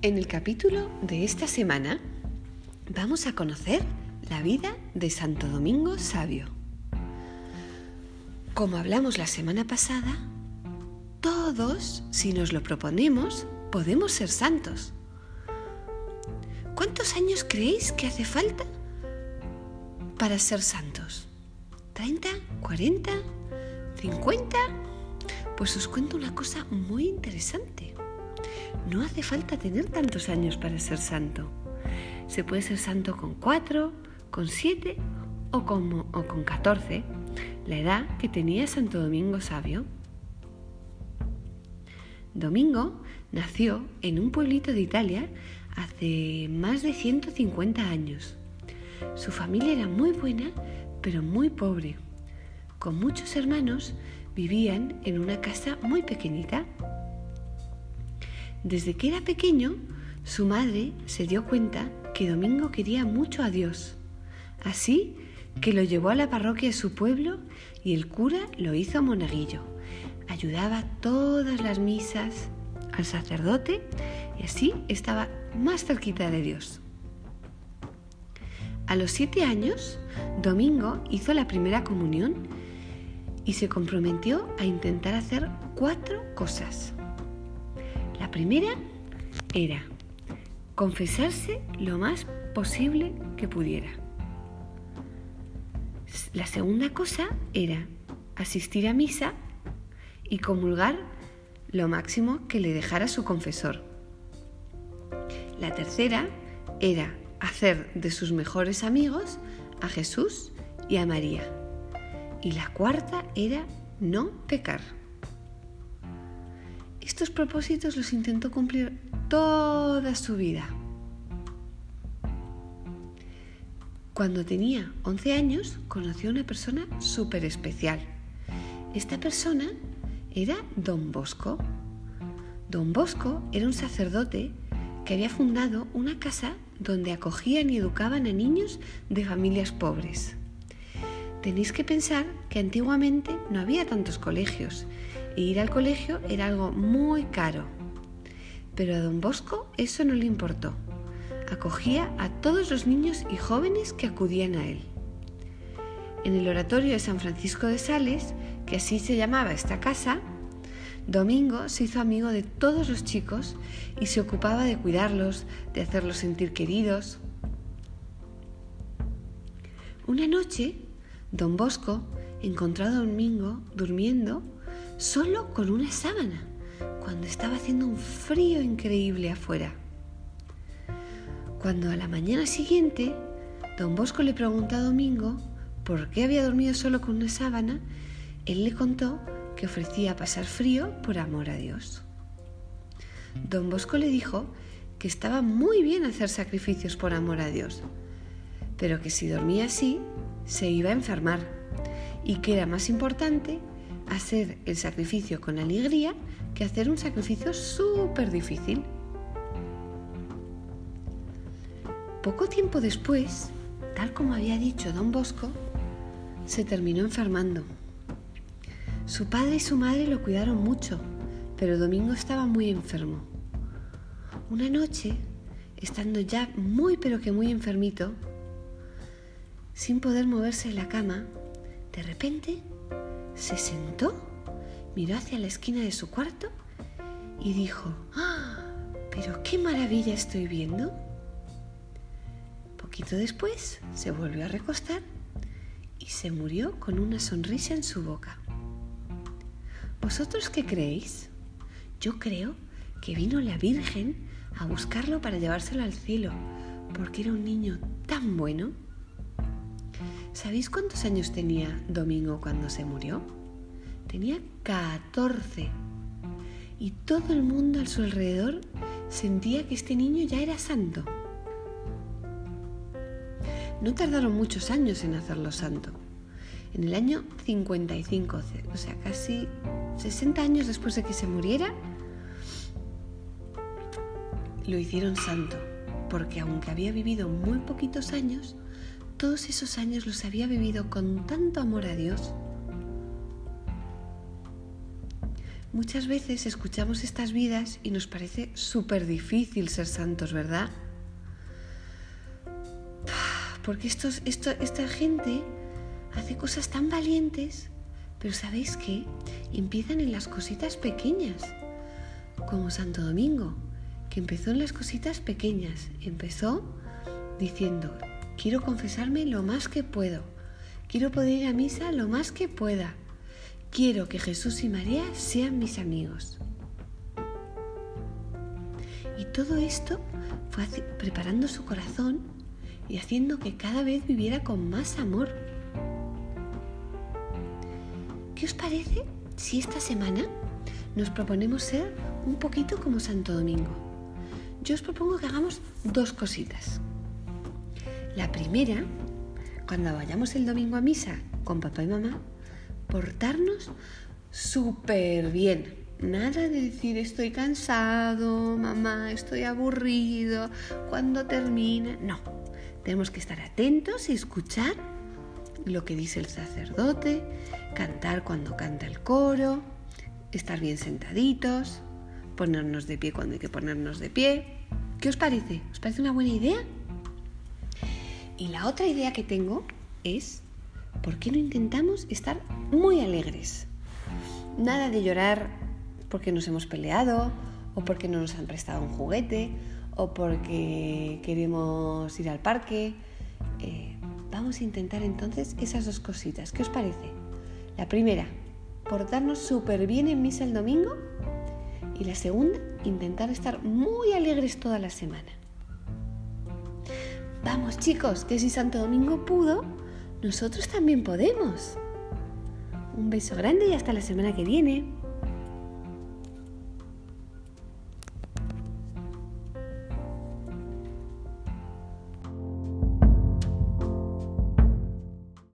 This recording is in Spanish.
En el capítulo de esta semana vamos a conocer la vida de Santo Domingo Sabio. Como hablamos la semana pasada, todos, si nos lo proponemos, podemos ser santos. ¿Cuántos años creéis que hace falta para ser santos? ¿30? ¿40? ¿50? Pues os cuento una cosa muy interesante. No hace falta tener tantos años para ser santo. Se puede ser santo con cuatro, con siete o con, o con 14, la edad que tenía Santo Domingo Sabio. Domingo nació en un pueblito de Italia hace más de 150 años. Su familia era muy buena, pero muy pobre. Con muchos hermanos vivían en una casa muy pequeñita. Desde que era pequeño, su madre se dio cuenta que Domingo quería mucho a Dios. Así que lo llevó a la parroquia de su pueblo y el cura lo hizo monaguillo. Ayudaba todas las misas al sacerdote y así estaba más cerquita de Dios. A los siete años, Domingo hizo la primera comunión y se comprometió a intentar hacer cuatro cosas. La primera era confesarse lo más posible que pudiera. La segunda cosa era asistir a misa y comulgar lo máximo que le dejara su confesor. La tercera era hacer de sus mejores amigos a Jesús y a María. Y la cuarta era no pecar. Estos propósitos los intentó cumplir toda su vida. Cuando tenía 11 años, conoció a una persona súper especial. Esta persona era Don Bosco. Don Bosco era un sacerdote que había fundado una casa donde acogían y educaban a niños de familias pobres. Tenéis que pensar que antiguamente no había tantos colegios ir al colegio era algo muy caro. Pero a don Bosco eso no le importó. Acogía a todos los niños y jóvenes que acudían a él. En el oratorio de San Francisco de Sales, que así se llamaba esta casa, Domingo se hizo amigo de todos los chicos y se ocupaba de cuidarlos, de hacerlos sentir queridos. Una noche, don Bosco encontró a Domingo durmiendo solo con una sábana, cuando estaba haciendo un frío increíble afuera. Cuando a la mañana siguiente, don Bosco le preguntó a Domingo por qué había dormido solo con una sábana, él le contó que ofrecía pasar frío por amor a Dios. Don Bosco le dijo que estaba muy bien hacer sacrificios por amor a Dios, pero que si dormía así se iba a enfermar y que era más importante hacer el sacrificio con alegría que hacer un sacrificio súper difícil. Poco tiempo después, tal como había dicho don Bosco, se terminó enfermando. Su padre y su madre lo cuidaron mucho, pero Domingo estaba muy enfermo. Una noche, estando ya muy pero que muy enfermito, sin poder moverse de la cama, de repente se sentó, miró hacia la esquina de su cuarto y dijo, ¡Ah! Pero qué maravilla estoy viendo. Poquito después se volvió a recostar y se murió con una sonrisa en su boca. ¿Vosotros qué creéis? Yo creo que vino la Virgen a buscarlo para llevárselo al cielo, porque era un niño tan bueno. ¿Sabéis cuántos años tenía Domingo cuando se murió? Tenía 14. Y todo el mundo a su alrededor sentía que este niño ya era santo. No tardaron muchos años en hacerlo santo. En el año 55, o sea, casi 60 años después de que se muriera, lo hicieron santo, porque aunque había vivido muy poquitos años, todos esos años los había vivido con tanto amor a Dios. Muchas veces escuchamos estas vidas y nos parece súper difícil ser santos, ¿verdad? Porque estos, esta gente hace cosas tan valientes, pero ¿sabéis qué? Empiezan en las cositas pequeñas, como Santo Domingo, que empezó en las cositas pequeñas. Empezó diciendo, quiero confesarme lo más que puedo, quiero poder ir a misa lo más que pueda, quiero que Jesús y María sean mis amigos. Y todo esto fue preparando su corazón y haciendo que cada vez viviera con más amor. ¿Qué os parece si esta semana nos proponemos ser un poquito como Santo Domingo? Yo os propongo que hagamos dos cositas. La primera, cuando vayamos el domingo a misa con papá y mamá, portarnos súper bien. Nada de decir estoy cansado, mamá, estoy aburrido, cuando termina. No, tenemos que estar atentos y escuchar lo que dice el sacerdote, cantar cuando canta el coro, estar bien sentaditos, ponernos de pie cuando hay que ponernos de pie. ¿Qué os parece? ¿Os parece una buena idea? Y la otra idea que tengo es, ¿por qué no intentamos estar muy alegres? Nada de llorar porque nos hemos peleado o porque no nos han prestado un juguete o porque queremos ir al parque. Eh, vamos a intentar entonces esas dos cositas. ¿Qué os parece? La primera, portarnos súper bien en misa el domingo. Y la segunda, intentar estar muy alegres toda la semana. Vamos chicos, que si Santo Domingo pudo, nosotros también podemos. Un beso grande y hasta la semana que viene.